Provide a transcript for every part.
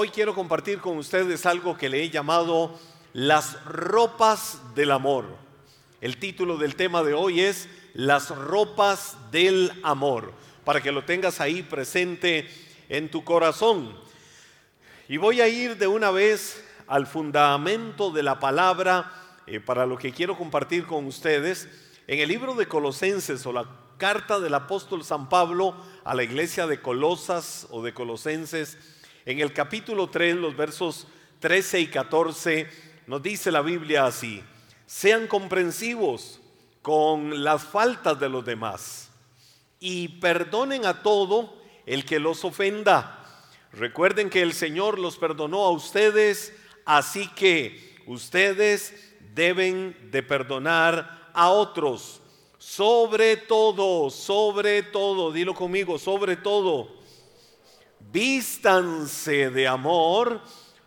Hoy quiero compartir con ustedes algo que le he llamado las ropas del amor. El título del tema de hoy es las ropas del amor, para que lo tengas ahí presente en tu corazón. Y voy a ir de una vez al fundamento de la palabra eh, para lo que quiero compartir con ustedes. En el libro de Colosenses o la carta del apóstol San Pablo a la iglesia de Colosas o de Colosenses, en el capítulo 3, los versos 13 y 14, nos dice la Biblia así, sean comprensivos con las faltas de los demás y perdonen a todo el que los ofenda. Recuerden que el Señor los perdonó a ustedes, así que ustedes deben de perdonar a otros. Sobre todo, sobre todo, dilo conmigo, sobre todo, vístanse de amor,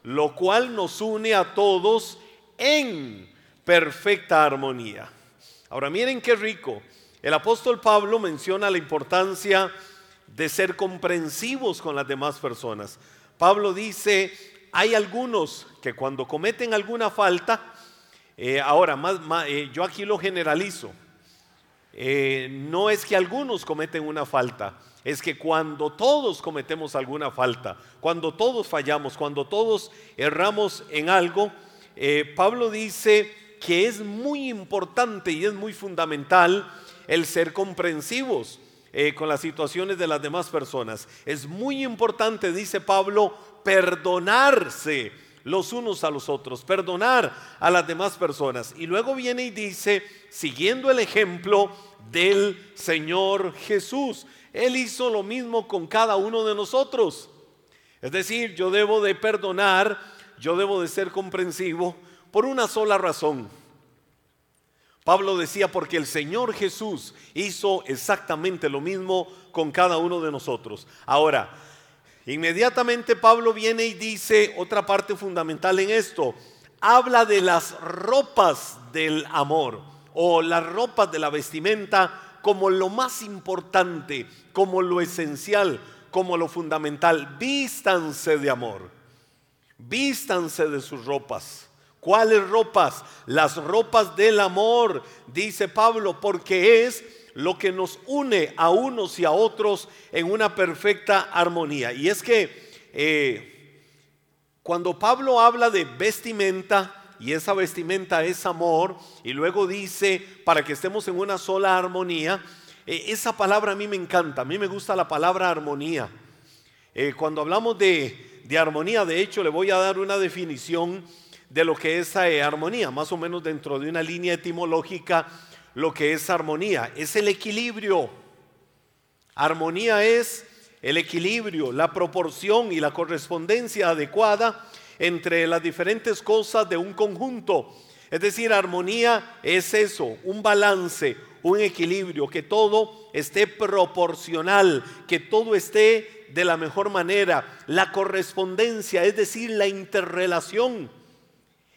lo cual nos une a todos en perfecta armonía. Ahora miren qué rico. El apóstol Pablo menciona la importancia de ser comprensivos con las demás personas. Pablo dice, hay algunos que cuando cometen alguna falta, eh, ahora eh, yo aquí lo generalizo, eh, no es que algunos cometen una falta, es que cuando todos cometemos alguna falta, cuando todos fallamos, cuando todos erramos en algo, eh, Pablo dice que es muy importante y es muy fundamental el ser comprensivos eh, con las situaciones de las demás personas. Es muy importante, dice Pablo, perdonarse los unos a los otros, perdonar a las demás personas. Y luego viene y dice, siguiendo el ejemplo del Señor Jesús, Él hizo lo mismo con cada uno de nosotros. Es decir, yo debo de perdonar, yo debo de ser comprensivo por una sola razón. Pablo decía, porque el Señor Jesús hizo exactamente lo mismo con cada uno de nosotros. Ahora, Inmediatamente Pablo viene y dice otra parte fundamental en esto. Habla de las ropas del amor o las ropas de la vestimenta como lo más importante, como lo esencial, como lo fundamental. Vístanse de amor. Vístanse de sus ropas. ¿Cuáles ropas? Las ropas del amor, dice Pablo, porque es lo que nos une a unos y a otros en una perfecta armonía. Y es que eh, cuando Pablo habla de vestimenta, y esa vestimenta es amor, y luego dice, para que estemos en una sola armonía, eh, esa palabra a mí me encanta, a mí me gusta la palabra armonía. Eh, cuando hablamos de, de, armonía, de hecho, le voy a dar una definición de lo que es armonía, más o menos dentro de una línea etimológica lo que es armonía, es el equilibrio. Armonía es el equilibrio, la proporción y la correspondencia adecuada entre las diferentes cosas de un conjunto. Es decir, armonía es eso, un balance, un equilibrio, que todo esté proporcional, que todo esté de la mejor manera. La correspondencia, es decir, la interrelación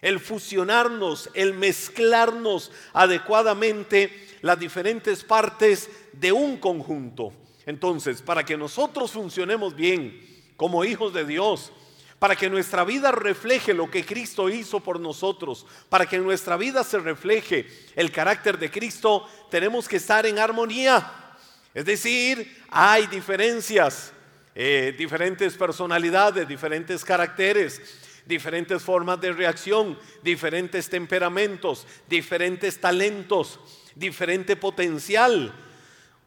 el fusionarnos, el mezclarnos adecuadamente las diferentes partes de un conjunto. Entonces, para que nosotros funcionemos bien como hijos de Dios, para que nuestra vida refleje lo que Cristo hizo por nosotros, para que en nuestra vida se refleje el carácter de Cristo, tenemos que estar en armonía. Es decir, hay diferencias, eh, diferentes personalidades, diferentes caracteres, diferentes formas de reacción, diferentes temperamentos, diferentes talentos, diferente potencial.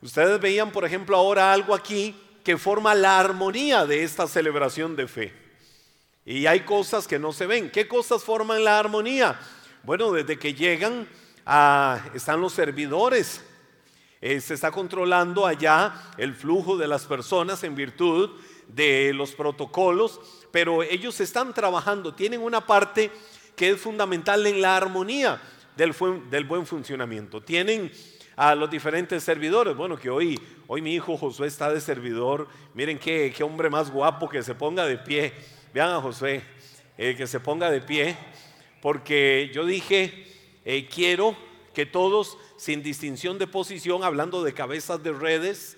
Ustedes veían, por ejemplo, ahora algo aquí que forma la armonía de esta celebración de fe. Y hay cosas que no se ven. ¿Qué cosas forman la armonía? Bueno, desde que llegan a, están los servidores. Eh, se está controlando allá el flujo de las personas en virtud de los protocolos pero ellos están trabajando, tienen una parte que es fundamental en la armonía del, buen funcionamiento. Tienen a los diferentes servidores. Bueno, que hoy, hoy mi hijo Josué está de servidor. Miren qué hombre más guapo que se ponga de pie. Vean a Josué, eh, que se ponga de pie. Porque yo dije, eh, quiero que todos, sin distinción de posición, hablando de cabezas de redes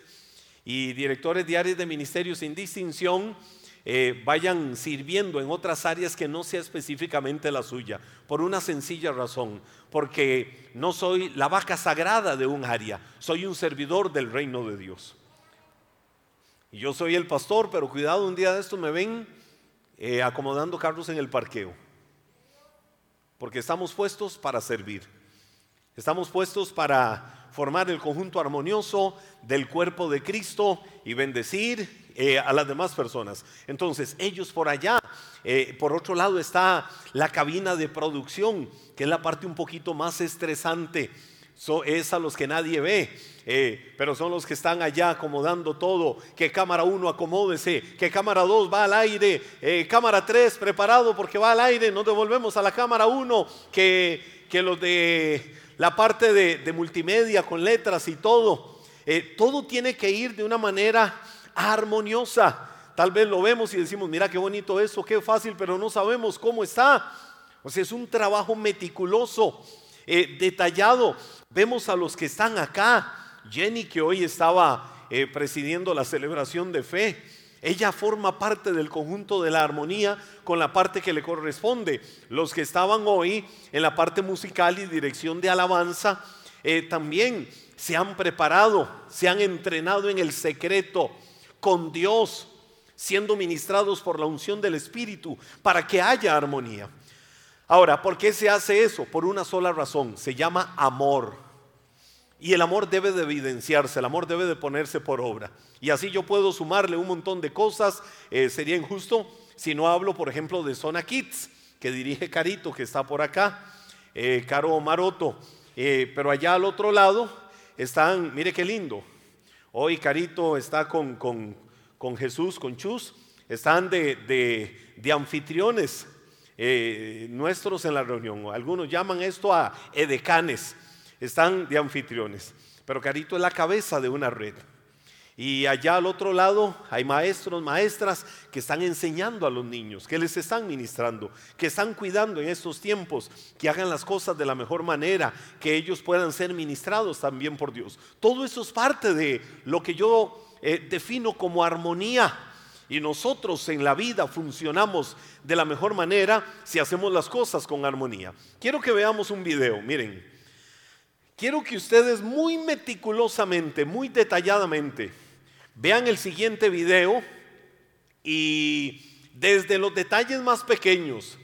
y directores diarios de ministerio sin distinción, eh, vayan sirviendo en otras áreas que no sea específicamente la suya, por una sencilla razón, porque no soy la vaca sagrada de un área, soy un servidor del reino de Dios. Y yo soy el pastor, pero cuidado, un día de esto me ven eh, acomodando carros en el parqueo, porque estamos puestos para servir, estamos puestos para formar el conjunto armonioso del cuerpo de Cristo y bendecir eh, a las demás personas. Entonces, ellos por allá, eh, por otro lado está la cabina de producción, que es la parte un poquito más estresante. Es a los que nadie ve, eh, pero son los que están allá acomodando todo. Que cámara 1 acomódese, que cámara 2 va al aire, cámara 3 preparado porque va al aire, nos devolvemos a la cámara 1, que, que los de la parte de, multimedia con letras y todo. Eh, todo tiene que ir de una manera armoniosa. Tal vez lo vemos y decimos, mira qué bonito eso, qué fácil, pero no sabemos cómo está. O sea, es un trabajo meticuloso, eh, detallado. Vemos a los que están acá. Jenny, que hoy estaba eh, presidiendo la celebración de fe. Ella forma parte del conjunto de la armonía con la parte que le corresponde. Los que estaban hoy en la parte musical y dirección de alabanza eh, también se han preparado, se han entrenado en el secreto con Dios, siendo ministrados por la unción del Espíritu para que haya armonía. Ahora, ¿por qué se hace eso? Por una sola razón, se llama amor. Y el amor debe de evidenciarse, el amor debe de ponerse por obra. Y así yo puedo sumarle un montón de cosas. Eh, sería injusto si no hablo, por ejemplo, de Zona Kids, que dirige Carito, que está por acá, eh, Caro Maroto. Eh, pero allá al otro lado están, mire qué lindo. Hoy Carito está con, con, Jesús, con Chus. Están de, de anfitriones nuestros en la reunión. Algunos llaman esto a edecanes están de anfitriones. Pero Carito es la cabeza de una red. Y allá al otro lado hay maestros, maestras que están enseñando a los niños, que les están ministrando, que están cuidando en estos tiempos, que hagan las cosas de la mejor manera, que ellos puedan ser ministrados también por Dios. Todo eso es parte de lo que yo eh, defino como armonía. Y nosotros en la vida funcionamos de la mejor manera si hacemos las cosas con armonía. Quiero que veamos un video, miren. Quiero que ustedes muy meticulosamente, muy detalladamente, vean el siguiente video y desde los detalles más pequeños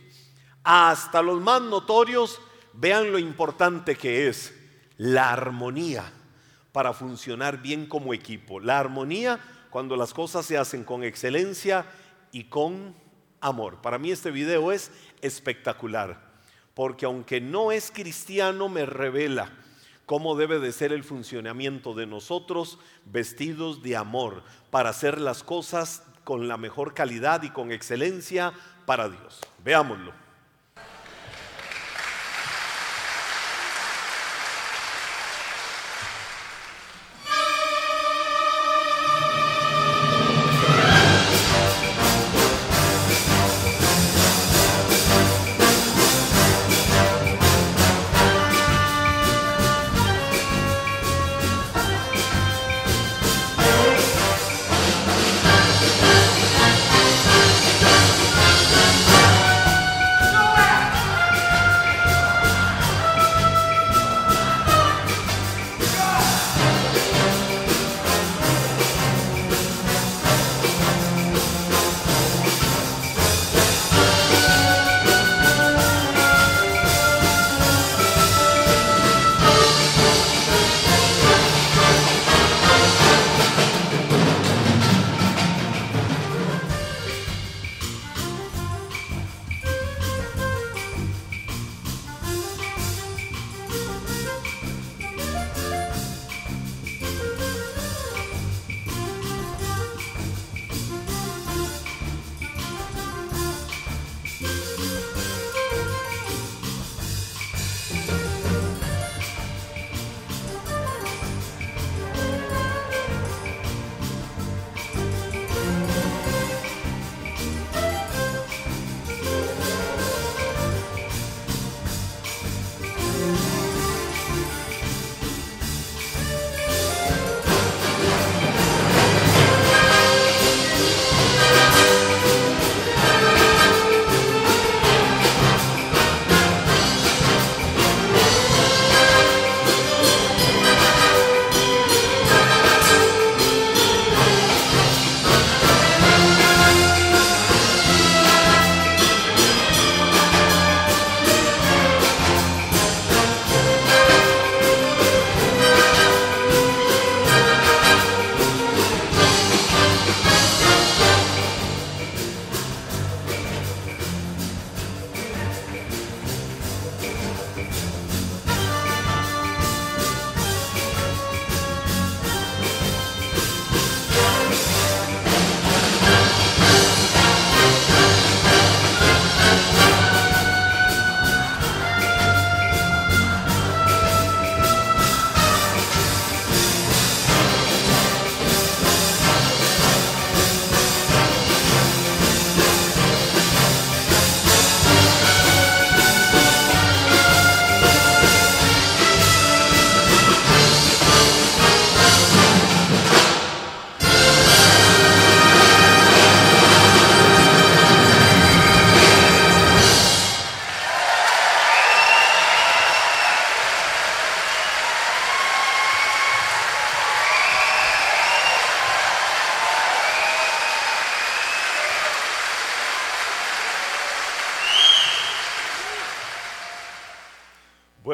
hasta los más notorios, vean lo importante que es la armonía para funcionar bien como equipo. La armonía cuando las cosas se hacen con excelencia y con amor. Para mí este video es espectacular, porque aunque no es cristiano, me revela cómo debe de ser el funcionamiento de nosotros vestidos de amor para hacer las cosas con la mejor calidad y con excelencia para Dios. Veámoslo.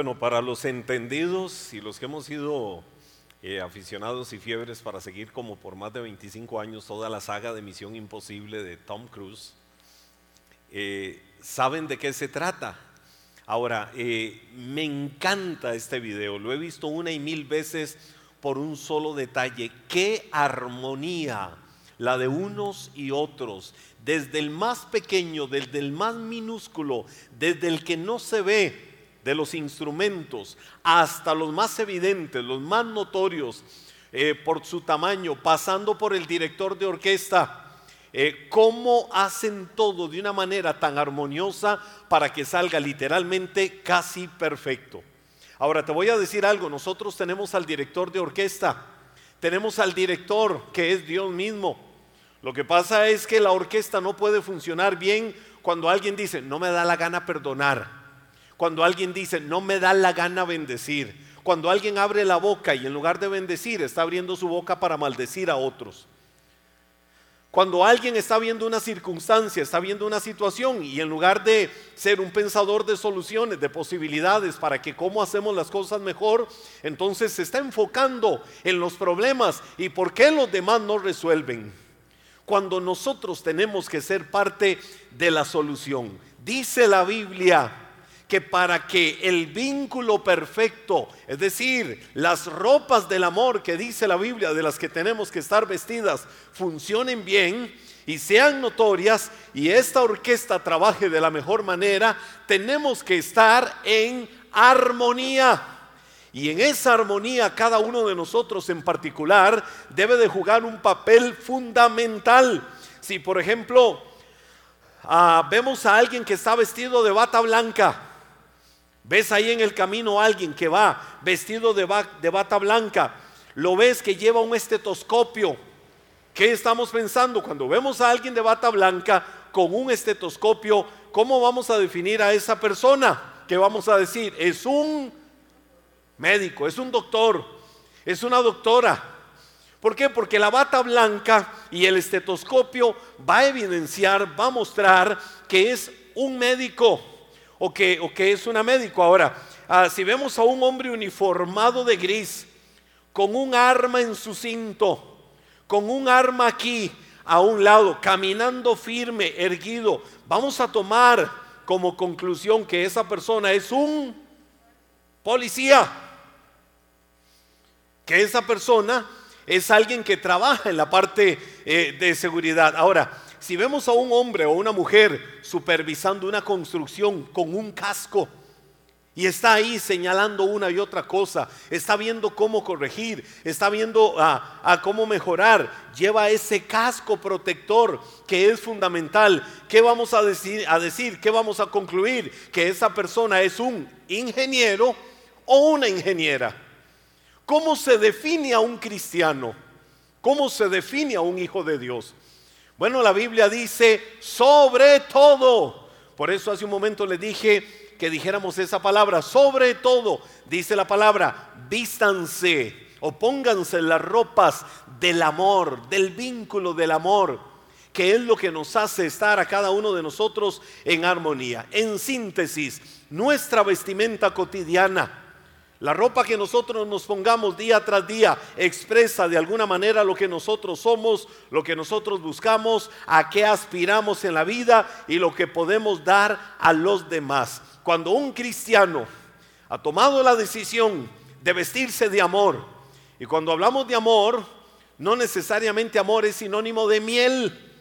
Bueno, para los entendidos y los que hemos sido eh, aficionados y fiebres para seguir como por más de 25 años toda la saga de Misión Imposible de Tom Cruise, eh, saben de qué se trata. Ahora, eh, me encanta este video, lo he visto una y mil veces por un solo detalle. Qué armonía la de unos y otros, desde el más pequeño, desde el más minúsculo, desde el que no se ve, de los instrumentos hasta los más evidentes, los más notorios eh, por su tamaño, pasando por el director de orquesta, eh, cómo hacen todo de una manera tan armoniosa para que salga literalmente casi perfecto. Ahora te voy a decir algo, nosotros tenemos al director de orquesta, tenemos al director que es Dios mismo. Lo que pasa es que la orquesta no puede funcionar bien cuando alguien dice, no me da la gana perdonar cuando alguien dice, no me da la gana bendecir. Cuando alguien abre la boca y en lugar de bendecir está abriendo su boca para maldecir a otros. Cuando alguien está viendo una circunstancia, está viendo una situación y en lugar de ser un pensador de soluciones, de posibilidades para que cómo hacemos las cosas mejor, entonces se está enfocando en los problemas y por qué los demás no resuelven. Cuando nosotros tenemos que ser parte de la solución. Dice la Biblia, que para que el vínculo perfecto, es decir, las ropas del amor que dice la Biblia de las que tenemos que estar vestidas, funcionen bien y sean notorias y esta orquesta trabaje de la mejor manera, tenemos que estar en armonía. Y en esa armonía cada uno de nosotros en particular debe de jugar un papel fundamental. Si por ejemplo ah, vemos a alguien que está vestido de bata blanca, Ves ahí en el camino a alguien que va vestido de, bata blanca. Lo ves que lleva un estetoscopio. ¿Qué estamos pensando? Cuando vemos a alguien de bata blanca con un estetoscopio, ¿cómo vamos a definir a esa persona? ¿Qué vamos a decir? Es un médico, es un doctor, es una doctora. ¿Por qué? Porque la bata blanca y el estetoscopio va a evidenciar, va a mostrar que es un médico o que, o que es una médico. Ahora, ah, si vemos a un hombre uniformado de gris, con un arma en su cinto, con un arma aquí a un lado, caminando firme, erguido, vamos a tomar como conclusión que esa persona es un policía, que esa persona es alguien que trabaja en la parte eh, de seguridad. Ahora, si vemos a un hombre o una mujer supervisando una construcción con un casco y está ahí señalando una y otra cosa, está viendo cómo corregir, está viendo a, cómo mejorar, lleva ese casco protector que es fundamental. ¿Qué vamos a decir, a decir? ¿Qué vamos a concluir? Que esa persona es un ingeniero o una ingeniera. ¿Cómo se define a un cristiano? ¿Cómo se define a un hijo de Dios? Bueno, la Biblia dice sobre todo. Por eso hace un momento le dije que dijéramos esa palabra, sobre todo, dice la palabra, vístanse o pónganse las ropas del amor, del vínculo del amor, que es lo que nos hace estar a cada uno de nosotros en armonía. En síntesis, nuestra vestimenta cotidiana la ropa que nosotros nos pongamos día tras día expresa de alguna manera lo que nosotros somos, lo que nosotros buscamos, a qué aspiramos en la vida y lo que podemos dar a los demás. Cuando un cristiano ha tomado la decisión de vestirse de amor, y cuando hablamos de amor, no necesariamente amor es sinónimo de miel.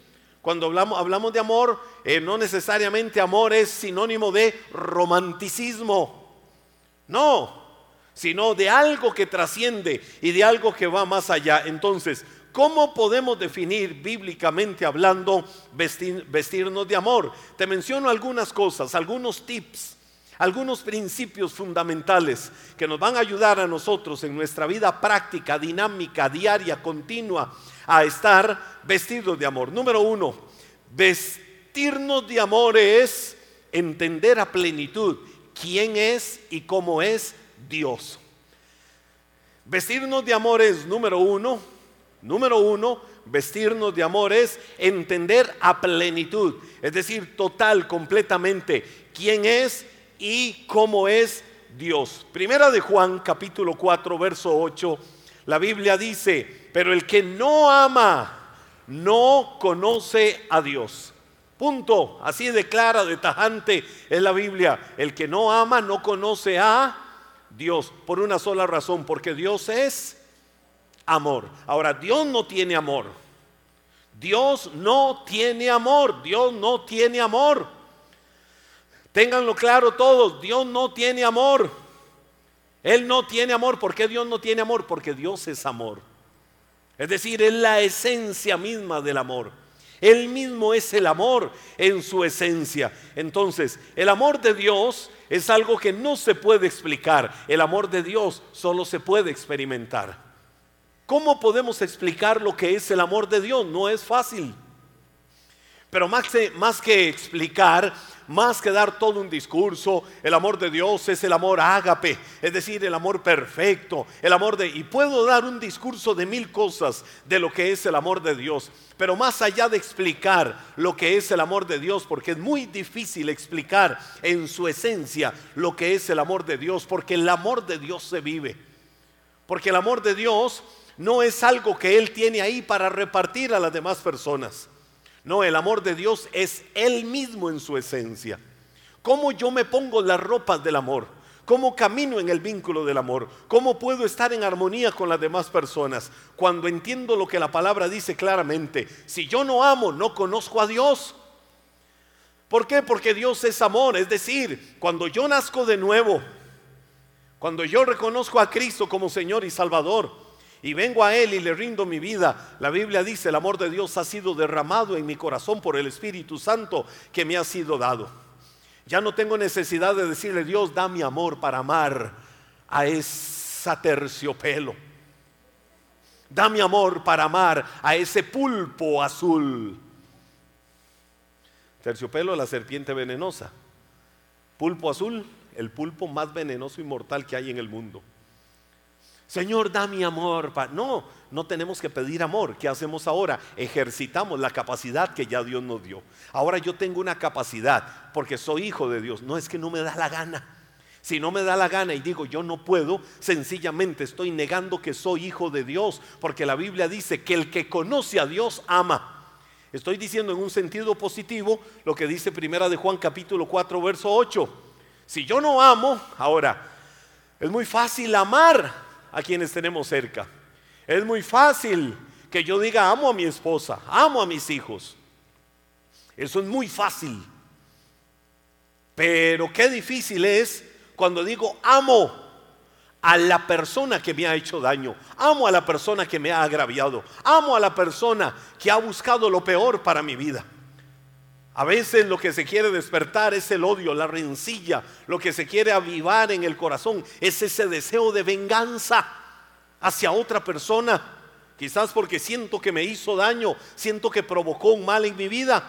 Cuando hablamos, hablamos de amor, eh, no necesariamente amor es sinónimo de romanticismo. No, sino de algo que trasciende y de algo que va más allá. Entonces, ¿cómo podemos definir bíblicamente hablando vestirnos de amor? Te menciono algunas cosas, algunos tips, algunos principios fundamentales que nos van a ayudar a nosotros en nuestra vida práctica, dinámica, diaria, continua, a estar vestidos de amor. Número uno, vestirnos de amor es entender a plenitud quién es y cómo es Dios. Vestirnos de amor es número uno, número uno, vestirnos de amor es entender a plenitud, es decir, total, completamente, quién es y cómo es Dios. Primera de Juan, capítulo 4, verso 8, la Biblia dice, pero el que no ama, no conoce a Dios. Punto. Así de clara, de tajante es la Biblia. El que no ama, no conoce a Dios. Por una sola razón, porque Dios es amor. Ahora, Dios no tiene amor. Dios no tiene amor. Dios no tiene amor. Ténganlo claro todos. Dios no tiene amor. Él no tiene amor. ¿Por qué Dios no tiene amor? Porque Dios es amor. Es decir, es la esencia misma del amor. Él mismo es el amor en su esencia. Entonces, el amor de Dios es algo que no se puede explicar. El amor de Dios solo se puede experimentar. ¿Cómo podemos explicar lo que es el amor de Dios? No es fácil. Pero más que, más que explicar, más que dar todo un discurso, el amor de Dios es el amor ágape, es decir, el amor perfecto, el amor de... Y puedo dar un discurso de mil cosas de lo que es el amor de Dios, pero más allá de explicar lo que es el amor de Dios, porque es muy difícil explicar en su esencia lo que es el amor de Dios, porque el amor de Dios se vive, porque el amor de Dios no es algo que Él tiene ahí para repartir a las demás personas. No, el amor de Dios es Él mismo en su esencia. ¿Cómo yo me pongo las ropas del amor? ¿Cómo camino en el vínculo del amor? ¿Cómo puedo estar en armonía con las demás personas? Cuando entiendo lo que la palabra dice claramente. Si yo no amo, no conozco a Dios. ¿Por qué? Porque Dios es amor. Es decir, cuando yo nazco de nuevo, cuando yo reconozco a Cristo como Señor y Salvador, y vengo a Él y le rindo mi vida, la Biblia dice, el amor de Dios ha sido derramado en mi corazón por el Espíritu Santo que me ha sido dado. Ya no tengo necesidad de decirle, Dios, da mi amor para amar a esa terciopelo. Da mi amor para amar a ese pulpo azul. Terciopelo, la serpiente venenosa. Pulpo azul, el pulpo más venenoso y mortal que hay en el mundo. Señor, da mi amor. No, no tenemos que pedir amor. ¿Qué hacemos ahora? Ejercitamos la capacidad que ya Dios nos dio. Ahora yo tengo una capacidad porque soy hijo de Dios. No es que no me da la gana. Si no me da la gana y digo yo no puedo, sencillamente estoy negando que soy hijo de Dios, porque la Biblia dice que el que conoce a Dios ama. Estoy diciendo en un sentido positivo lo que dice Primera de Juan capítulo 4 verso 8. Si yo no amo, ahora es muy fácil amar a quienes tenemos cerca. Es muy fácil que yo diga amo a mi esposa, amo a mis hijos. Eso es muy fácil. Pero qué difícil es cuando digo amo a la persona que me ha hecho daño, amo a la persona que me ha agraviado, amo a la persona que ha buscado lo peor para mi vida. A veces lo que se quiere despertar es el odio, la rencilla, lo que se quiere avivar en el corazón es ese deseo de venganza hacia otra persona. Quizás porque siento que me hizo daño, siento que provocó un mal en mi vida.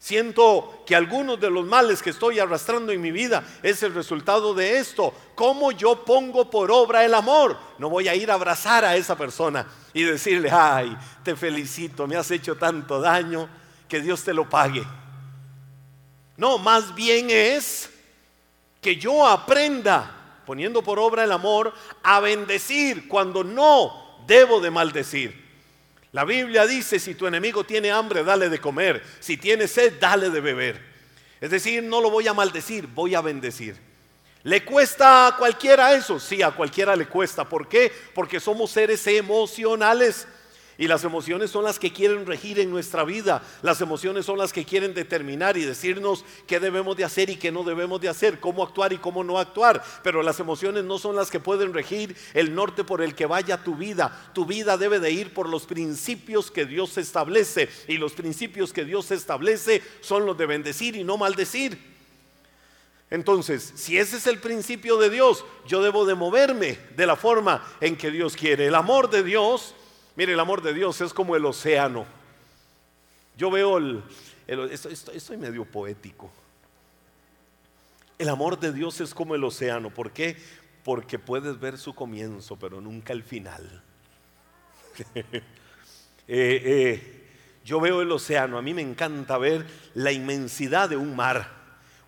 Siento que algunos de los males que estoy arrastrando en mi vida es el resultado de esto. ¿Cómo yo pongo por obra el amor? No voy a ir a abrazar a esa persona y decirle, ay, te felicito, me has hecho tanto daño que Dios te lo pague. No, más bien es que yo aprenda, poniendo por obra el amor, a bendecir cuando no debo de maldecir. La Biblia dice, si tu enemigo tiene hambre, dale de comer. Si tiene sed, dale de beber. Es decir, no lo voy a maldecir, voy a bendecir. ¿Le cuesta a cualquiera eso? Sí, a cualquiera le cuesta. ¿Por qué? Porque somos seres emocionales. Y las emociones son las que quieren regir en nuestra vida. Las emociones son las que quieren determinar y decirnos qué debemos de hacer y qué no debemos de hacer, cómo actuar y cómo no actuar. Pero las emociones no son las que pueden regir el norte por el que vaya tu vida. Tu vida debe de ir por los principios que Dios establece. Y los principios que Dios establece son los de bendecir y no maldecir. Entonces, si ese es el principio de Dios, yo debo de moverme de la forma en que Dios quiere. El amor de Dios Mire, el amor de Dios es como el océano. Yo veo el, estoy, medio poético. El amor de Dios es como el océano. ¿Por qué? Porque puedes ver su comienzo, pero nunca el final. Eh, eh, yo veo el océano, a mí me encanta ver la inmensidad de un mar.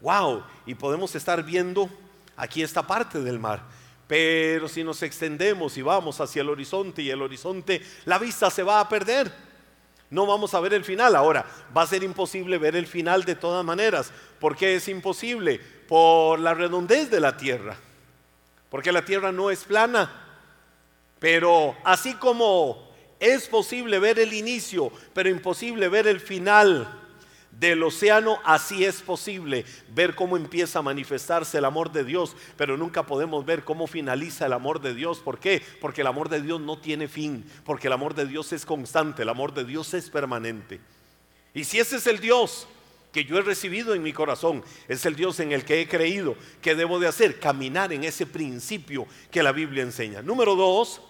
¡Wow! Y podemos estar viendo aquí está parte del mar. Pero si nos extendemos y vamos hacia el horizonte y el horizonte, la vista se va a perder. No vamos a ver el final. Ahora, va a ser imposible ver el final de todas maneras. ¿Por qué es imposible? Por la redondez de la tierra. Porque la tierra no es plana. Pero así como es posible ver el inicio, pero imposible ver el final del océano, así es posible ver cómo empieza a manifestarse el amor de Dios, pero nunca podemos ver cómo finaliza el amor de Dios. ¿Por qué? Porque el amor de Dios no tiene fin, porque el amor de Dios es constante, el amor de Dios es permanente. Y si ese es el Dios que yo he recibido en mi corazón, es el Dios en el que he creído, ¿qué debo de hacer? Caminar en ese principio que la Biblia enseña. Número dos,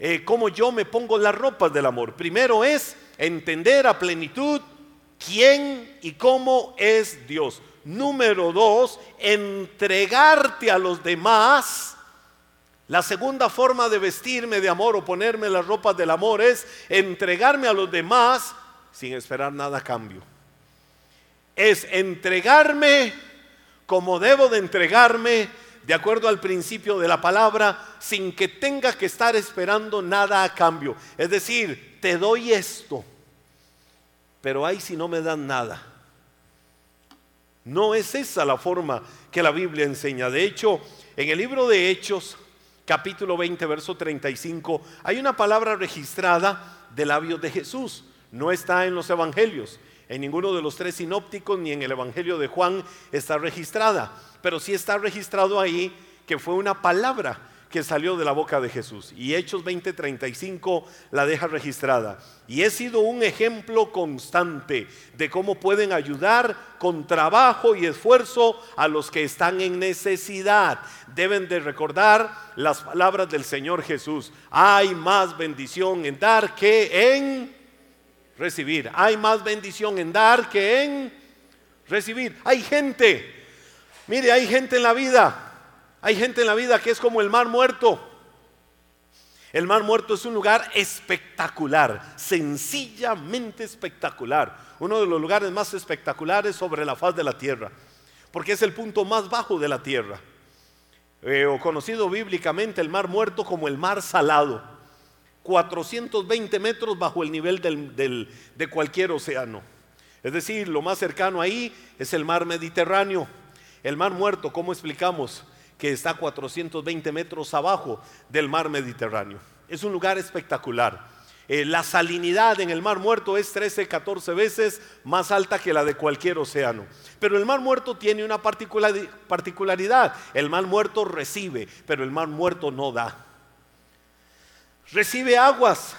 eh, cómo yo me pongo las ropas del amor. Primero es entender a plenitud quién y cómo es Dios. Número dos, entregarte a los demás. La segunda forma de vestirme de amor o ponerme las ropas del amor es entregarme a los demás sin esperar nada a cambio. Es entregarme como debo de entregarme de acuerdo al principio de la palabra sin que tenga que estar esperando nada a cambio. Es decir, te doy esto pero ay si no me dan nada. No es esa la forma que la Biblia enseña. De hecho, en el libro de Hechos, capítulo 20, verso 35, hay una palabra registrada de labios de Jesús. No está en los evangelios. En ninguno de los tres sinópticos ni en el evangelio de Juan está registrada. Pero sí está registrado ahí que fue una palabra que salió de la boca de Jesús. Y Hechos 20:35 la deja registrada. Y he sido un ejemplo constante de cómo pueden ayudar con trabajo y esfuerzo a los que están en necesidad. Deben de recordar las palabras del Señor Jesús. Hay más bendición en dar que en recibir. Hay más bendición en dar que en recibir. Hay gente, mire, hay gente en la vida hay gente en la vida que es como el mar muerto. El mar muerto es un lugar espectacular, sencillamente espectacular. Uno de los lugares más espectaculares sobre la faz de la tierra, porque es el punto más bajo de la tierra. Eh, o conocido bíblicamente el mar muerto como el mar salado. 420 metros bajo el nivel de cualquier océano. Es decir, lo más cercano ahí es el mar Mediterráneo. El mar muerto, ¿cómo explicamos? Que está a 420 metros abajo del mar Mediterráneo. Es un lugar espectacular. Eh, la salinidad en el Mar Muerto es 13, 14 veces más alta que la de cualquier océano. Pero el Mar Muerto tiene una particularidad. El Mar Muerto recibe, pero el Mar Muerto no da. Recibe aguas,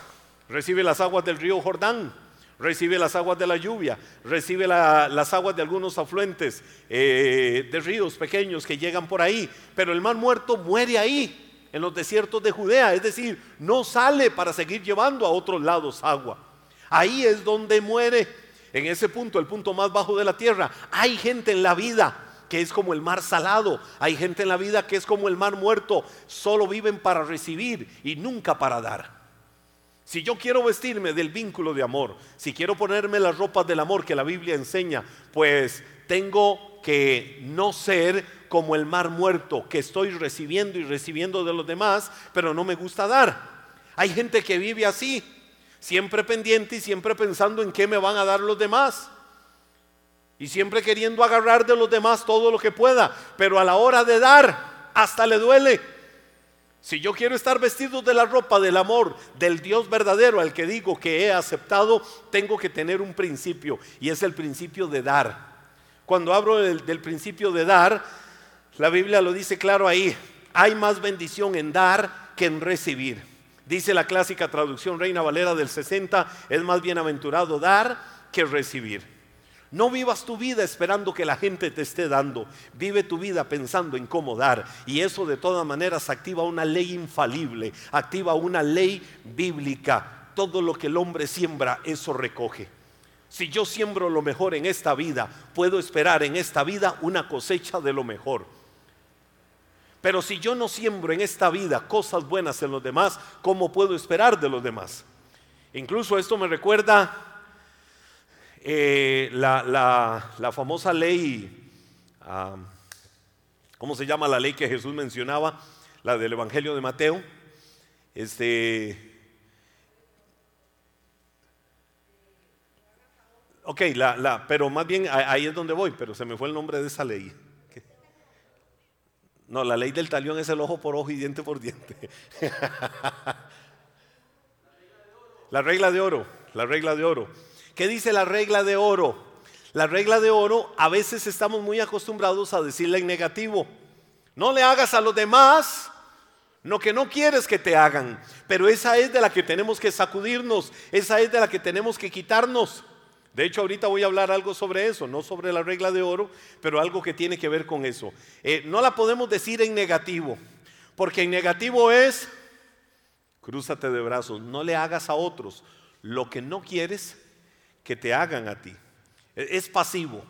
recibe las aguas del río Jordán, recibe las aguas de la lluvia, recibe las aguas de algunos afluentes eh, de ríos pequeños que llegan por ahí, pero el mar muerto muere ahí, en los desiertos de Judea, es decir, no sale para seguir llevando a otros lados agua. Ahí es donde muere, en ese punto, el punto más bajo de la tierra. Hay gente en la vida que es como el mar salado, hay gente en la vida que es como el mar muerto, solo viven para recibir y nunca para dar. Si yo quiero vestirme del vínculo de amor, si quiero ponerme las ropas del amor que la Biblia enseña, pues tengo que no ser como el mar muerto, que estoy recibiendo y recibiendo de los demás, pero no me gusta dar. Hay gente que vive así, siempre pendiente y siempre pensando en qué me van a dar los demás. Y siempre queriendo agarrar de los demás todo lo que pueda, pero a la hora de dar, hasta le duele. Si yo quiero estar vestido de la ropa del amor del Dios verdadero al que digo que he aceptado, tengo que tener un principio y es el principio de dar. Cuando hablo del, principio de dar, la Biblia lo dice claro ahí, hay más bendición en dar que en recibir. Dice la clásica traducción Reina Valera del 60, es más bienaventurado dar que recibir. No vivas tu vida esperando que la gente te esté dando. Vive tu vida pensando en cómo dar. Y eso de todas maneras activa una ley infalible, activa una ley bíblica. Todo lo que el hombre siembra, eso recoge. Si yo siembro lo mejor en esta vida, puedo esperar en esta vida una cosecha de lo mejor. Pero si yo no siembro en esta vida cosas buenas en los demás, ¿cómo puedo esperar de los demás? Incluso esto me recuerda eh, la, famosa ley ¿Cómo se llama la ley que Jesús mencionaba? La del Evangelio de Mateo. Este. Ok, la, la, pero más bien ahí es donde voy, pero se me fue el nombre de esa ley. No, la ley del talión es el ojo por ojo y diente por diente. la regla de oro, la regla de oro. ¿Qué dice la regla de oro? La regla de oro a veces estamos muy acostumbrados a decirle en negativo. No le hagas a los demás lo que no quieres que te hagan. Pero esa es de la que tenemos que sacudirnos, esa es de la que tenemos que quitarnos. De hecho, ahorita voy a hablar algo sobre eso, no sobre la regla de oro, pero algo que tiene que ver con eso. Eh, no la podemos decir en negativo, porque en negativo es, crúzate de brazos, no le hagas a otros lo que no quieres que te hagan a ti. E, es pasivo.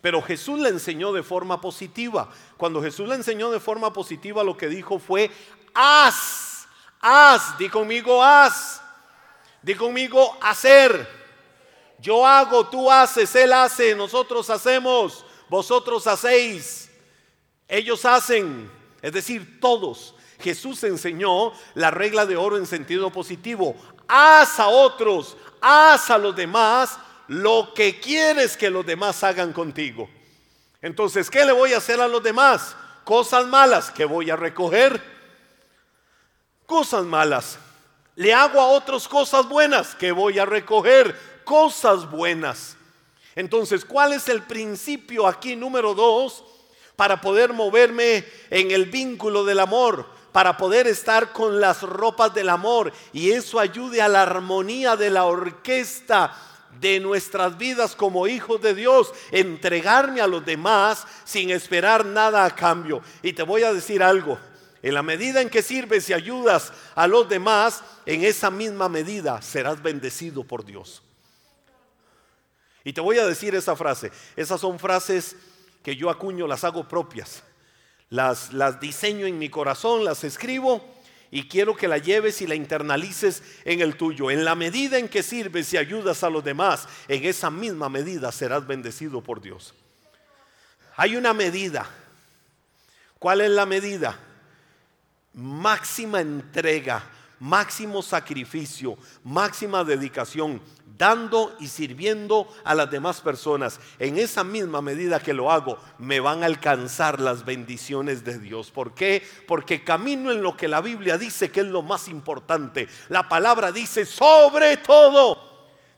Pero Jesús le enseñó de forma positiva. Cuando Jesús le enseñó de forma positiva, lo que dijo fue, haz, haz, di conmigo, haz, di conmigo, hacer. Yo hago, tú haces, Él hace, nosotros hacemos, vosotros hacéis, ellos hacen, es decir, todos. Jesús enseñó la regla de oro en sentido positivo. Haz a otros, haz a los demás lo que quieres que los demás hagan contigo. Entonces, ¿qué le voy a hacer a los demás? Cosas malas que voy a recoger. Cosas malas. Le hago a otros cosas buenas que voy a recoger cosas buenas. Entonces, ¿cuál es el principio aquí número dos para poder moverme en el vínculo del amor? Para poder estar con las ropas del amor y eso ayude a la armonía de la orquesta de nuestras vidas como hijos de Dios, entregarme a los demás sin esperar nada a cambio. Y te voy a decir algo, en la medida en que sirves y ayudas a los demás, en esa misma medida serás bendecido por Dios. Y te voy a decir esa frase. Esas son frases que yo acuño, las hago propias. Las, las diseño en mi corazón, las escribo y quiero que la lleves y la internalices en el tuyo. En la medida en que sirves y ayudas a los demás, en esa misma medida serás bendecido por Dios. Hay una medida. ¿Cuál es la medida? Máxima entrega, máximo sacrificio, máxima dedicación, dando y sirviendo a las demás personas. En esa misma medida que lo hago, me van a alcanzar las bendiciones de Dios. ¿Por qué? Porque camino en lo que la Biblia dice que es lo más importante. La palabra dice sobre todo.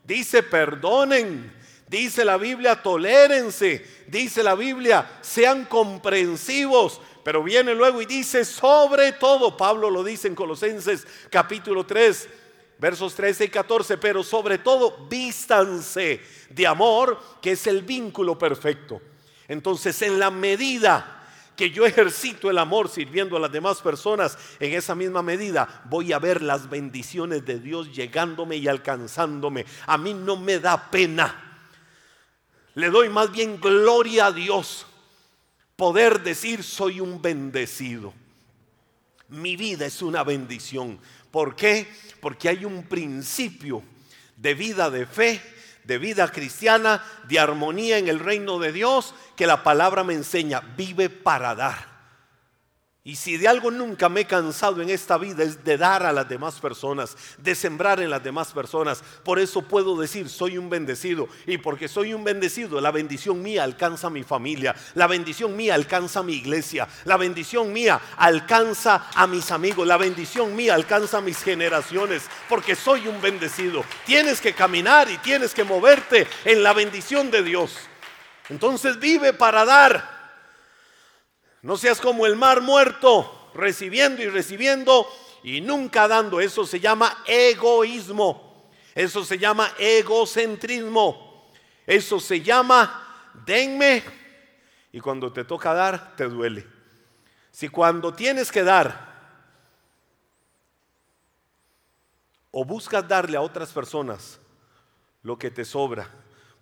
Dice perdonen. Dice la Biblia, tolérense. Dice la Biblia, sean comprensivos. Pero viene luego y dice, sobre todo, Pablo lo dice en Colosenses capítulo 3, versos 13 y 14, pero sobre todo vístanse de amor, que es el vínculo perfecto. Entonces, en la medida que yo ejercito el amor sirviendo a las demás personas, en esa misma medida voy a ver las bendiciones de Dios llegándome y alcanzándome. A mí no me da pena. Le doy más bien gloria a Dios poder decir soy un bendecido. Mi vida es una bendición. ¿Por qué? Porque hay un principio de vida de fe, de vida cristiana, de armonía en el reino de Dios, que la palabra me enseña, vive para dar. Y si de algo nunca me he cansado en esta vida es de dar a las demás personas, de sembrar en las demás personas. Por eso puedo decir, soy un bendecido. Y porque soy un bendecido, la bendición mía alcanza a mi familia, la bendición mía alcanza a mi iglesia, la bendición mía alcanza a mis amigos, la bendición mía alcanza a mis generaciones, porque soy un bendecido. Tienes que caminar y tienes que moverte en la bendición de Dios. Entonces vive para dar. No seas como el mar muerto, recibiendo y recibiendo y nunca dando. Eso se llama egoísmo. Eso se llama egocentrismo. Eso se llama denme y cuando te toca dar, te duele. Si cuando tienes que dar o buscas darle a otras personas lo que te sobra,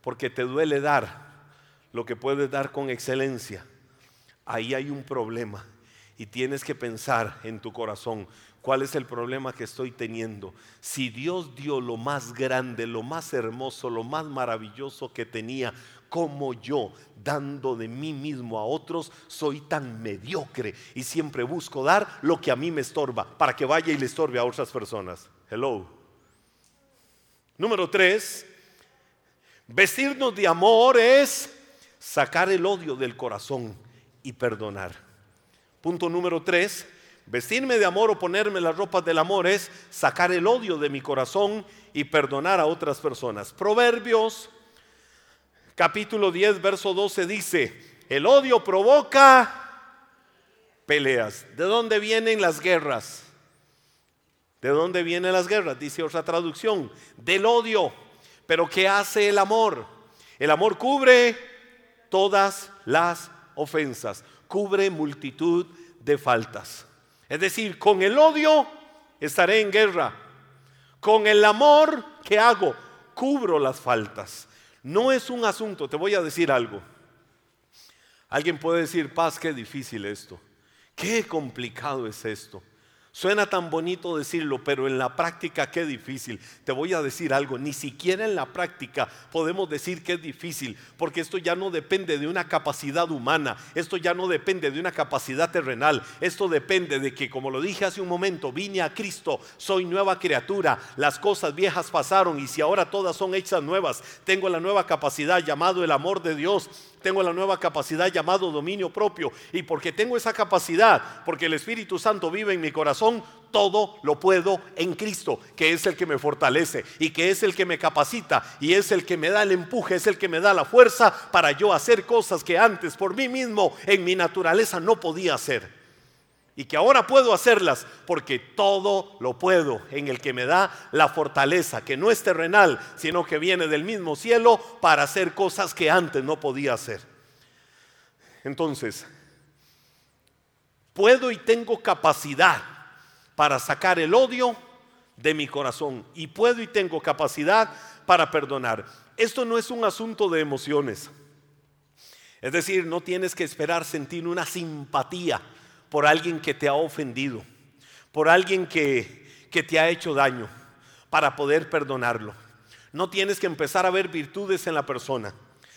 porque te duele dar lo que puedes dar con excelencia, ahí hay un problema y tienes que pensar en tu corazón cuál es el problema que estoy teniendo. Si Dios dio lo más grande, lo más hermoso, lo más maravilloso que tenía, como yo, dando de mí mismo a otros, soy tan mediocre y siempre busco dar lo que a mí me estorba para que vaya y le estorbe a otras personas. Hello. Número tres, vestirnos de amor es sacar el odio del corazón y perdonar. Punto número tres, vestirme de amor o ponerme las ropas del amor es sacar el odio de mi corazón y perdonar a otras personas. Proverbios capítulo 10, verso 12 dice, el odio provoca peleas. ¿De dónde vienen las guerras? ¿De dónde vienen las guerras? Dice otra traducción, del odio. Pero ¿qué hace el amor? El amor cubre todas las ofensas, cubre multitud de faltas. Es decir, con el odio estaré en guerra. Con el amor, ¿qué hago? Cubro las faltas. No es un asunto, te voy a decir algo. Alguien puede decir, paz, qué difícil esto. Qué complicado es esto. Suena tan bonito decirlo, pero en la práctica qué difícil. Te voy a decir algo, ni siquiera en la práctica podemos decir que es difícil, porque esto ya no depende de una capacidad humana, esto ya no depende de una capacidad terrenal, esto depende de que, como lo dije hace un momento, vine a Cristo, soy nueva criatura, las cosas viejas pasaron y si ahora todas son hechas nuevas, tengo la nueva capacidad llamado el amor de Dios tengo la nueva capacidad llamado dominio propio. Y porque tengo esa capacidad, porque el Espíritu Santo vive en mi corazón, todo lo puedo en Cristo, que es el que me fortalece y que es el que me capacita y es el que me da el empuje, es el que me da la fuerza para yo hacer cosas que antes por mí mismo en mi naturaleza no podía hacer y que ahora puedo hacerlas porque todo lo puedo en el que me da la fortaleza, que no es terrenal, sino que viene del mismo cielo para hacer cosas que antes no podía hacer. Entonces, puedo y tengo capacidad para sacar el odio de mi corazón y puedo y tengo capacidad para perdonar. Esto no es un asunto de emociones. Es decir, no tienes que esperar sentir una simpatía por alguien que te ha ofendido, por alguien que, te ha hecho daño, para poder perdonarlo. No tienes que empezar a ver virtudes en la persona.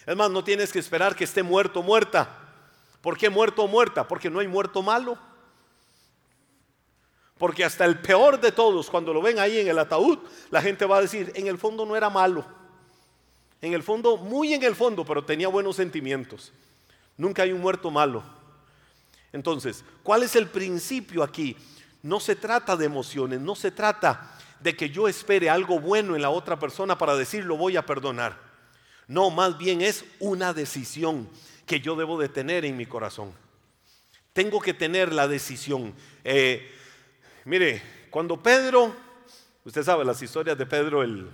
Es más, no tienes que esperar que esté muerto o muerta. ¿Por qué muerto o muerta? Porque no hay muerto malo. Porque hasta el peor de todos, cuando lo ven ahí en el ataúd, la gente va a decir, en el fondo no era malo. En el fondo, muy en el fondo, pero tenía buenos sentimientos. Nunca hay un muerto malo. Entonces, ¿cuál es el principio aquí? No se trata de emociones, no se trata de que yo espere algo bueno en la otra persona para decir lo voy a perdonar. No, más bien es una decisión que yo debo de tener en mi corazón. Tengo que tener la decisión. Eh, mire, cuando Pedro, usted sabe las historias de Pedro el,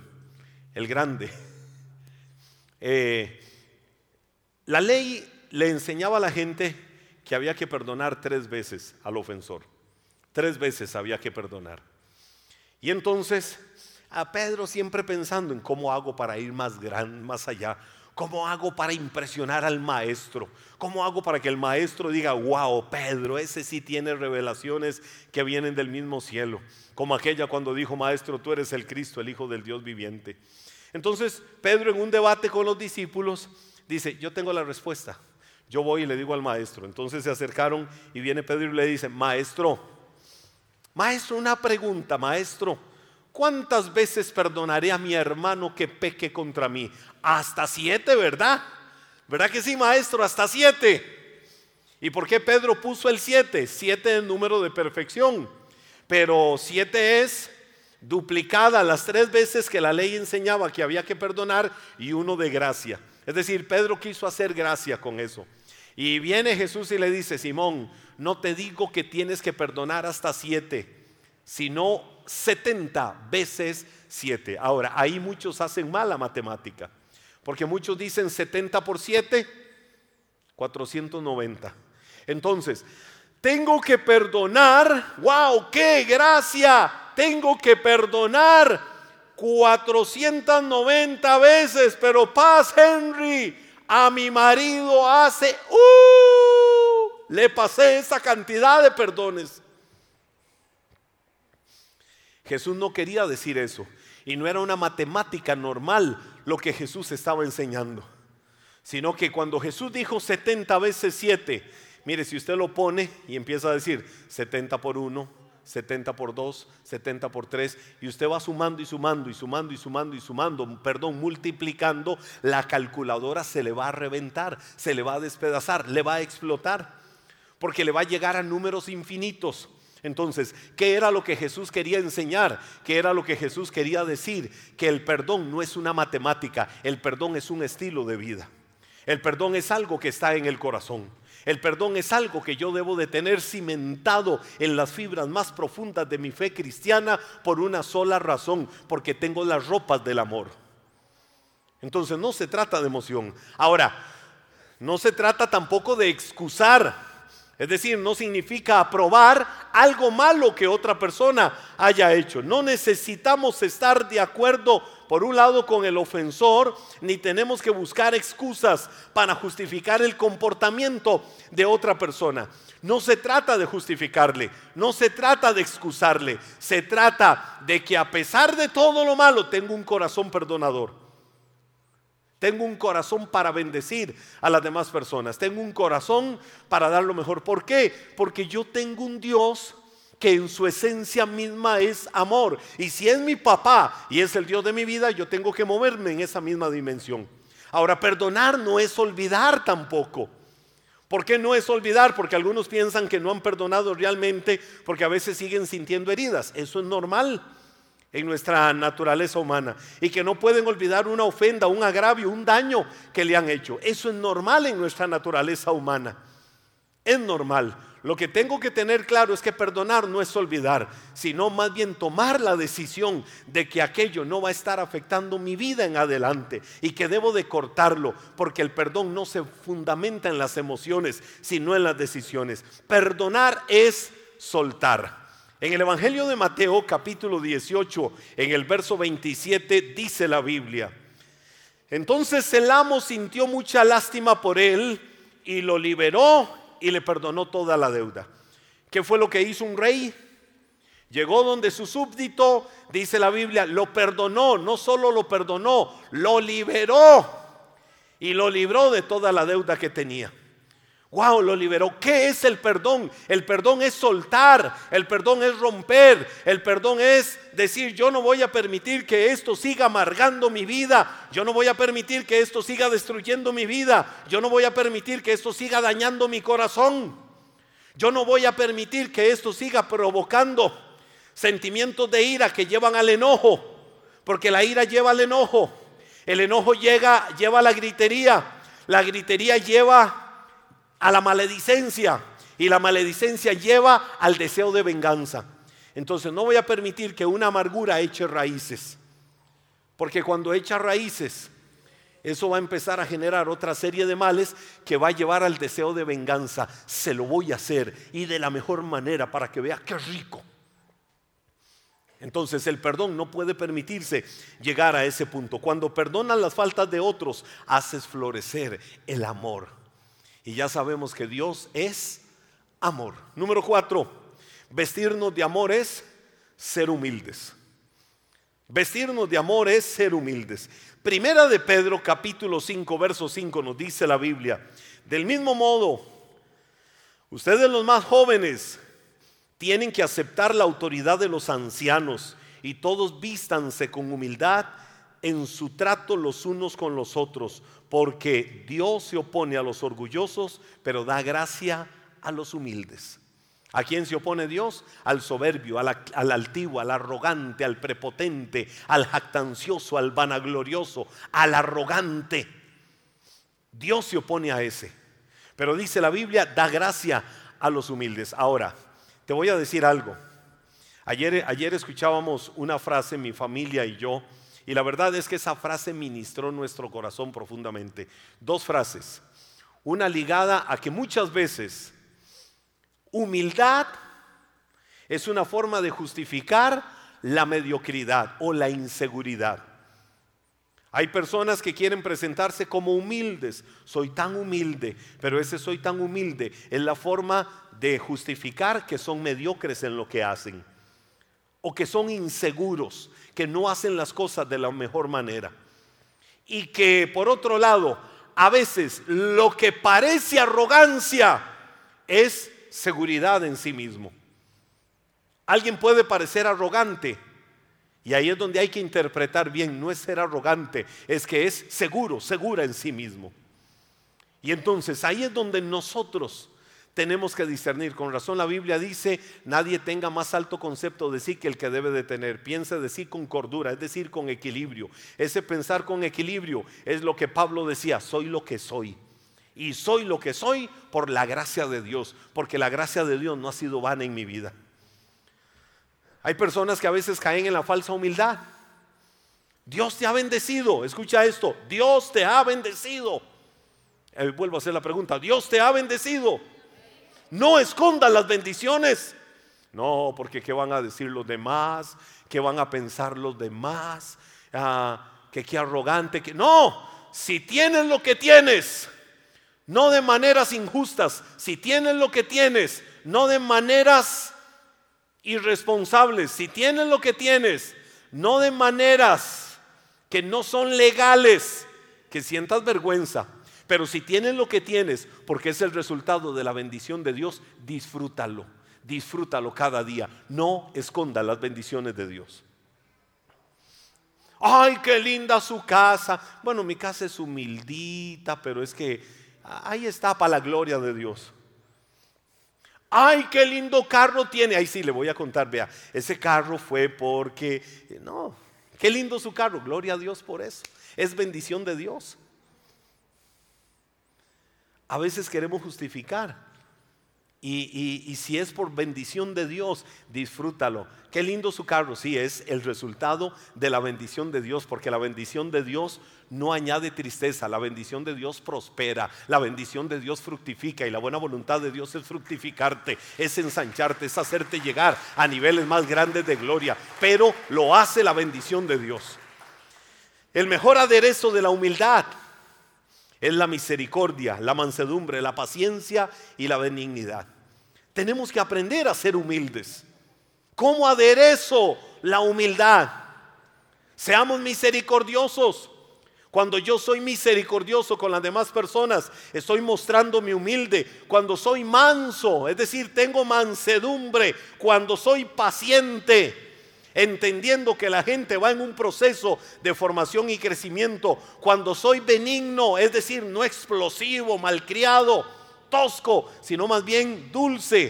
Grande, eh, la ley le enseñaba a la gente que había que perdonar tres veces al ofensor. Tres veces había que perdonar. Y entonces a Pedro siempre pensando en cómo hago para ir más gran, más allá, cómo hago para impresionar al maestro, cómo hago para que el maestro diga, wow, Pedro, ese sí tiene revelaciones que vienen del mismo cielo, como aquella cuando dijo, maestro, tú eres el Cristo, el Hijo del Dios viviente. Entonces Pedro en un debate con los discípulos dice, yo tengo la respuesta, yo voy y le digo al maestro. Entonces se acercaron y viene Pedro y le dice, maestro, maestro, una pregunta, maestro. ¿Cuántas veces perdonaré a mi hermano que peque contra mí? Hasta siete, ¿verdad? ¿Verdad que sí, maestro? Hasta siete. ¿Y por qué Pedro puso el siete? Siete es número de perfección. Pero siete es duplicada las tres veces que la ley enseñaba que había que perdonar y uno de gracia. Es decir, Pedro quiso hacer gracia con eso. Y viene Jesús y le dice, Simón, no te digo que tienes que perdonar hasta siete, sino setenta veces siete. Ahora, ahí muchos hacen mala matemática, porque muchos dicen 70 por 7, 490. Entonces, tengo que perdonar, wow, qué gracia, tengo que perdonar 490 veces, pero paz, Henry, a mi marido hace, uh, le pasé esa cantidad de perdones. Jesús no quería decir eso. Y no era una matemática normal lo que Jesús estaba enseñando. sino que cuando Jesús dijo 70 veces 7, mire, si usted lo pone y empieza a decir 70 por 1, 70 por 2, 70 por 3, y usted va sumando y sumando y sumando y sumando y sumando, perdón, multiplicando, la calculadora se le va a reventar, se le va a despedazar, le va a explotar, porque le va a llegar a números infinitos. Entonces, ¿qué era lo que Jesús quería enseñar? ¿Qué era lo que Jesús quería decir? Que el perdón no es una matemática, el perdón es un estilo de vida. El perdón es algo que está en el corazón. El perdón es algo que yo debo de tener cimentado en las fibras más profundas de mi fe cristiana por una sola razón, porque tengo las ropas del amor. Entonces no se trata de emoción. Ahora, no se trata tampoco de excusar es decir, no significa aprobar algo malo que otra persona haya hecho. No necesitamos estar de acuerdo, por un lado, con el ofensor, ni tenemos que buscar excusas para justificar el comportamiento de otra persona. No se trata de justificarle, no se trata de excusarle, se trata de que a pesar de todo lo malo tengo un corazón perdonador. Tengo un corazón para bendecir a las demás personas. Tengo un corazón para dar lo mejor. ¿Por qué? Porque yo tengo un Dios que en su esencia misma es amor. Y si es mi papá y es el Dios de mi vida, yo tengo que moverme en esa misma dimensión. Ahora, perdonar no es olvidar tampoco. ¿Por qué no es olvidar? Porque algunos piensan que no han perdonado realmente porque a veces siguen sintiendo heridas. Eso es normal en nuestra naturaleza humana y que no pueden olvidar una ofenda, un agravio, un daño que le han hecho. Eso es normal en nuestra naturaleza humana. Es normal. Lo que tengo que tener claro es que perdonar no es olvidar, sino más bien tomar la decisión de que aquello no va a estar afectando mi vida en adelante y que debo de cortarlo, porque el perdón no se fundamenta en las emociones, sino en las decisiones. Perdonar es soltar. En el Evangelio de Mateo capítulo 18, en el verso 27, dice la Biblia, entonces el amo sintió mucha lástima por él y lo liberó y le perdonó toda la deuda. ¿Qué fue lo que hizo un rey? Llegó donde su súbdito, dice la Biblia, lo perdonó, no solo lo perdonó, lo liberó y lo libró de toda la deuda que tenía. Wow, lo liberó. ¿Qué es el perdón? El perdón es soltar, el perdón es romper, el perdón es decir, yo no voy a permitir que esto siga amargando mi vida, yo no voy a permitir que esto siga destruyendo mi vida, yo no voy a permitir que esto siga dañando mi corazón, yo no voy a permitir que esto siga provocando sentimientos de ira que llevan al enojo, porque la ira lleva al enojo, el enojo llega, lleva a la gritería, la gritería lleva a la maledicencia y la maledicencia lleva al deseo de venganza. Entonces no voy a permitir que una amargura eche raíces, porque cuando echa raíces, eso va a empezar a generar otra serie de males que va a llevar al deseo de venganza. Se lo voy a hacer y de la mejor manera para que vea qué rico. Entonces el perdón no puede permitirse llegar a ese punto. Cuando perdonas las faltas de otros, haces florecer el amor. Y ya sabemos que Dios es amor. Número cuatro, vestirnos de amor es ser humildes. Vestirnos de amor es ser humildes. Primera de Pedro capítulo 5, verso 5 nos dice la Biblia, del mismo modo, ustedes los más jóvenes tienen que aceptar la autoridad de los ancianos y todos vístanse con humildad en su trato los unos con los otros, porque Dios se opone a los orgullosos, pero da gracia a los humildes. ¿A quién se opone Dios? Al soberbio, al, al, altivo, al arrogante, al prepotente, al jactancioso, al vanaglorioso, al arrogante. Dios se opone a ese. Pero dice la Biblia, da gracia a los humildes. Ahora, te voy a decir algo. Ayer, ayer escuchábamos una frase, mi familia y yo, y la verdad es que esa frase ministró nuestro corazón profundamente. Dos frases. Una ligada a que muchas veces humildad es una forma de justificar la mediocridad o la inseguridad. Hay personas que quieren presentarse como humildes. Soy tan humilde, pero ese soy tan humilde es la forma de justificar que son mediocres en lo que hacen o que son inseguros, que no hacen las cosas de la mejor manera. Y que por otro lado a veces lo que parece arrogancia es seguridad en sí mismo. Alguien puede parecer arrogante y ahí es donde hay que interpretar bien, no es ser arrogante, es que es seguro, segura en sí mismo. Y entonces ahí es donde nosotros tenemos que discernir. Con razón la Biblia dice, nadie tenga más alto concepto de sí que el que debe de tener. Piense de sí con cordura, es decir, con equilibrio. Ese pensar con equilibrio es lo que Pablo decía, soy lo que soy. Y soy lo que soy por la gracia de Dios, porque la gracia de Dios no ha sido vana en mi vida. Hay personas que a veces caen en la falsa humildad. Dios te ha bendecido, escucha esto, Dios te ha bendecido. Eh, vuelvo a hacer la pregunta, Dios te ha bendecido. No escondas las bendiciones. No, porque ¿qué van a decir los demás? ¿Qué van a pensar los demás? Ah, que qué arrogante que... No, si tienes lo que tienes, no de maneras injustas, si tienes lo que tienes, no de maneras irresponsables, si tienes lo que tienes, no de maneras que no son legales, que sientas vergüenza, pero si tienes lo que tienes, porque es el resultado de la bendición de Dios, disfrútalo, disfrútalo cada día, no esconda las bendiciones de Dios. Ay, qué linda su casa. Bueno, mi casa es humildita, pero es que ahí está para la gloria de Dios. Ay, qué lindo carro tiene. Ahí sí le voy a contar, vea, ese carro fue porque, no, qué lindo su carro, gloria a Dios por eso. Es bendición de Dios. A veces queremos justificar. Y, si es por bendición de Dios, disfrútalo. Qué lindo su carro, sí, es el resultado de la bendición de Dios, porque la bendición de Dios no añade tristeza, la bendición de Dios prospera, la bendición de Dios fructifica y la buena voluntad de Dios es fructificarte, es ensancharte, es hacerte llegar a niveles más grandes de gloria, pero lo hace la bendición de Dios. El mejor aderezo de la humildad es la misericordia, la mansedumbre, la paciencia y la benignidad. Tenemos que aprender a ser humildes. ¿Cómo aderezo la humildad? Seamos misericordiosos. Cuando yo soy misericordioso con las demás personas, estoy mostrando mi humilde. Cuando soy manso, es decir, tengo mansedumbre. Cuando soy paciente, entendiendo que la gente va en un proceso de formación y crecimiento. Cuando soy benigno, es decir, no explosivo, malcriado, tosco, sino más bien dulce,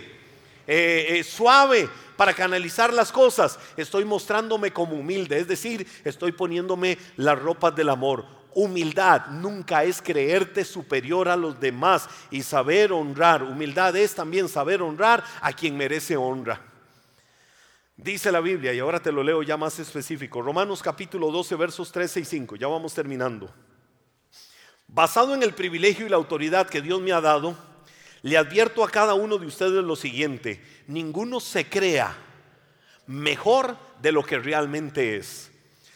eh, eh, suave para canalizar las cosas, estoy mostrándome como humilde, es decir, estoy poniéndome las ropas del amor. Humildad nunca es creerte superior a los demás y saber honrar. Humildad es también saber honrar a quien merece honra. Dice la Biblia, y ahora te lo leo ya más específico, Romanos capítulo 12, versos 13 y 5, ya vamos terminando. Basado en el privilegio y la autoridad que Dios me ha dado, le advierto a cada uno de ustedes lo siguiente, ninguno se crea mejor de lo que realmente es.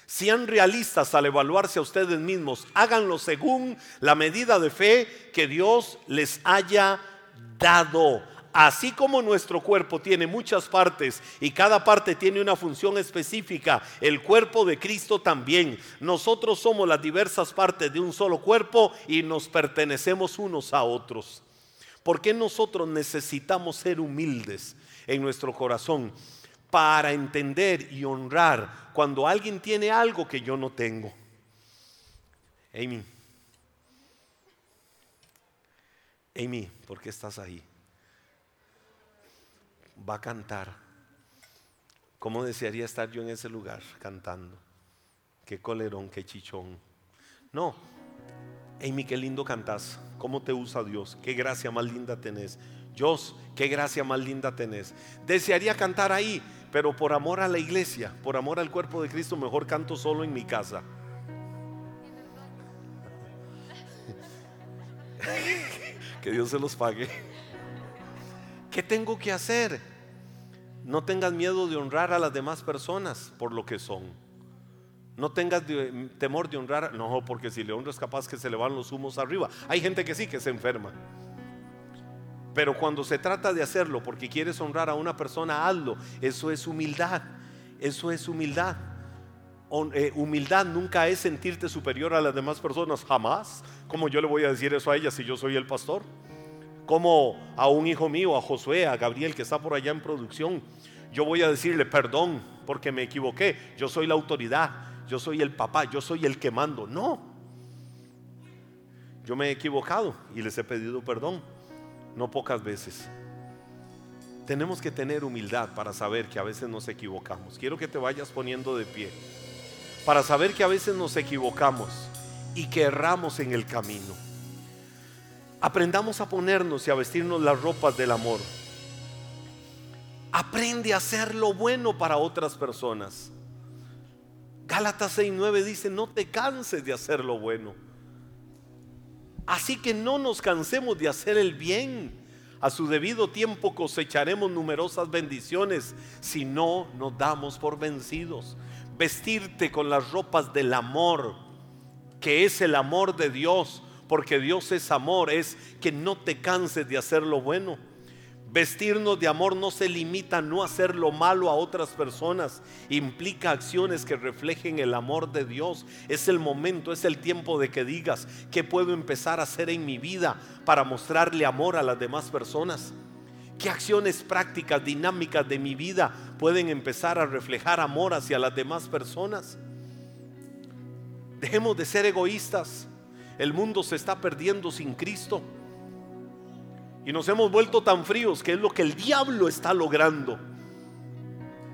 Sean realistas al evaluarse a ustedes mismos, háganlo según la medida de fe que Dios les haya dado así como nuestro cuerpo tiene muchas partes y cada parte tiene una función específica, el cuerpo de Cristo también. Nosotros somos las diversas partes de un solo cuerpo y nos pertenecemos unos a otros. ¿Por qué nosotros necesitamos ser humildes en nuestro corazón? Para entender y honrar cuando alguien tiene algo que yo no tengo. Amy. Amy, ¿por qué estás ahí? Va a cantar. ¿Cómo desearía estar yo en ese lugar cantando? Qué colerón, qué chichón. No, Amy, qué lindo cantas. ¿Cómo te usa Dios? Qué gracia más linda tenés. Dios, qué gracia más linda tenés. Desearía cantar ahí, pero por amor a la iglesia, por amor al cuerpo de Cristo, mejor canto solo en mi casa. que Dios se los pague. ¿Qué tengo que hacer? No tengas miedo de honrar a las demás personas por lo que son. No tengas temor de honrar, no, porque si le honras capaz que se le van los humos arriba. Hay gente que sí que se enferma. Pero cuando se trata de hacerlo porque quieres honrar a una persona, hazlo. Eso es humildad. Eso es humildad. eh, humildad nunca es sentirte superior a las demás personas, jamás. ¿Cómo yo le voy a decir eso a ella si yo soy el pastor? Como a un hijo mío, a Josué, a Gabriel que está por allá en producción, yo voy a decirle perdón porque me equivoqué. Yo soy la autoridad, yo soy el papá, yo soy el que mando. No. Yo me he equivocado y les he pedido perdón, no pocas veces. Tenemos que tener humildad para saber que a veces nos equivocamos. Quiero que te vayas poniendo de pie. Para saber que a veces nos equivocamos y que erramos en el camino. Aprendamos a ponernos y a vestirnos las ropas del amor. Aprende a hacer lo bueno para otras personas. Gálatas 6:9 dice, no te canses de hacer lo bueno. Así que no nos cansemos de hacer el bien a su debido tiempo cosecharemos numerosas bendiciones si no nos damos por vencidos. Vestirte con las ropas del amor, que es el amor de Dios, porque Dios es amor, es que no te canses de hacer lo bueno Vestirnos de amor no se limita a no hacer lo malo a otras personas, implica acciones que reflejen el amor de Dios. Es el momento, es el tiempo de que digas, ¿qué puedo empezar a hacer en mi vida para mostrarle amor a las demás personas? ¿Qué acciones prácticas, dinámicas de mi vida pueden empezar a reflejar amor hacia las demás personas? Dejemos de ser egoístas. El mundo se está perdiendo sin Cristo. Y nos hemos vuelto tan fríos que es lo que el diablo está logrando.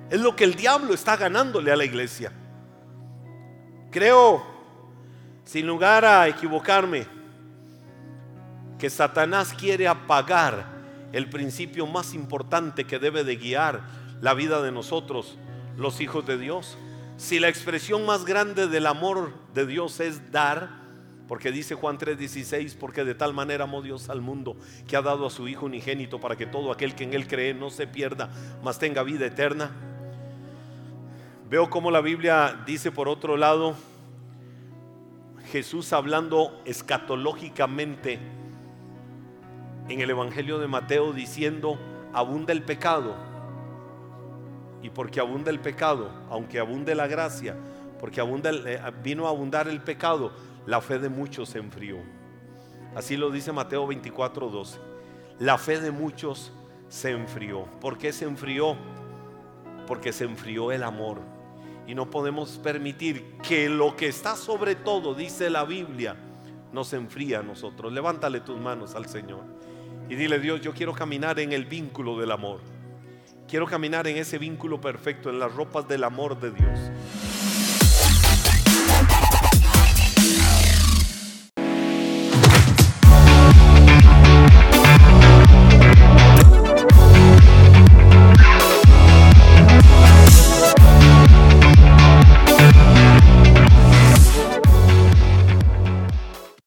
Es lo que el diablo está ganándole a la iglesia. Creo, sin lugar a equivocarme, que Satanás quiere apagar el principio más importante que debe de guiar la vida de nosotros, los hijos de Dios. Si la expresión más grande del amor de Dios es dar, porque dice Juan 3:16, porque de tal manera amó Dios al mundo que ha dado a su Hijo unigénito para que todo aquel que en Él cree no se pierda, mas tenga vida eterna. Veo como la Biblia dice por otro lado, Jesús hablando escatológicamente en el Evangelio de Mateo diciendo, abunda el pecado. Y porque abunda el pecado, aunque abunde la gracia, porque abunda eh, vino a abundar el pecado, la fe de muchos se enfrió. Así lo dice Mateo 24, 12. La fe de muchos se enfrió. ¿Por qué se enfrió? Porque se enfrió el amor. Y no podemos permitir que lo que está sobre todo, dice la Biblia, nos enfría a nosotros. Levántale tus manos al Señor y dile, Dios, yo quiero caminar en el vínculo del amor. Quiero caminar en ese vínculo perfecto, en las ropas del amor de Dios.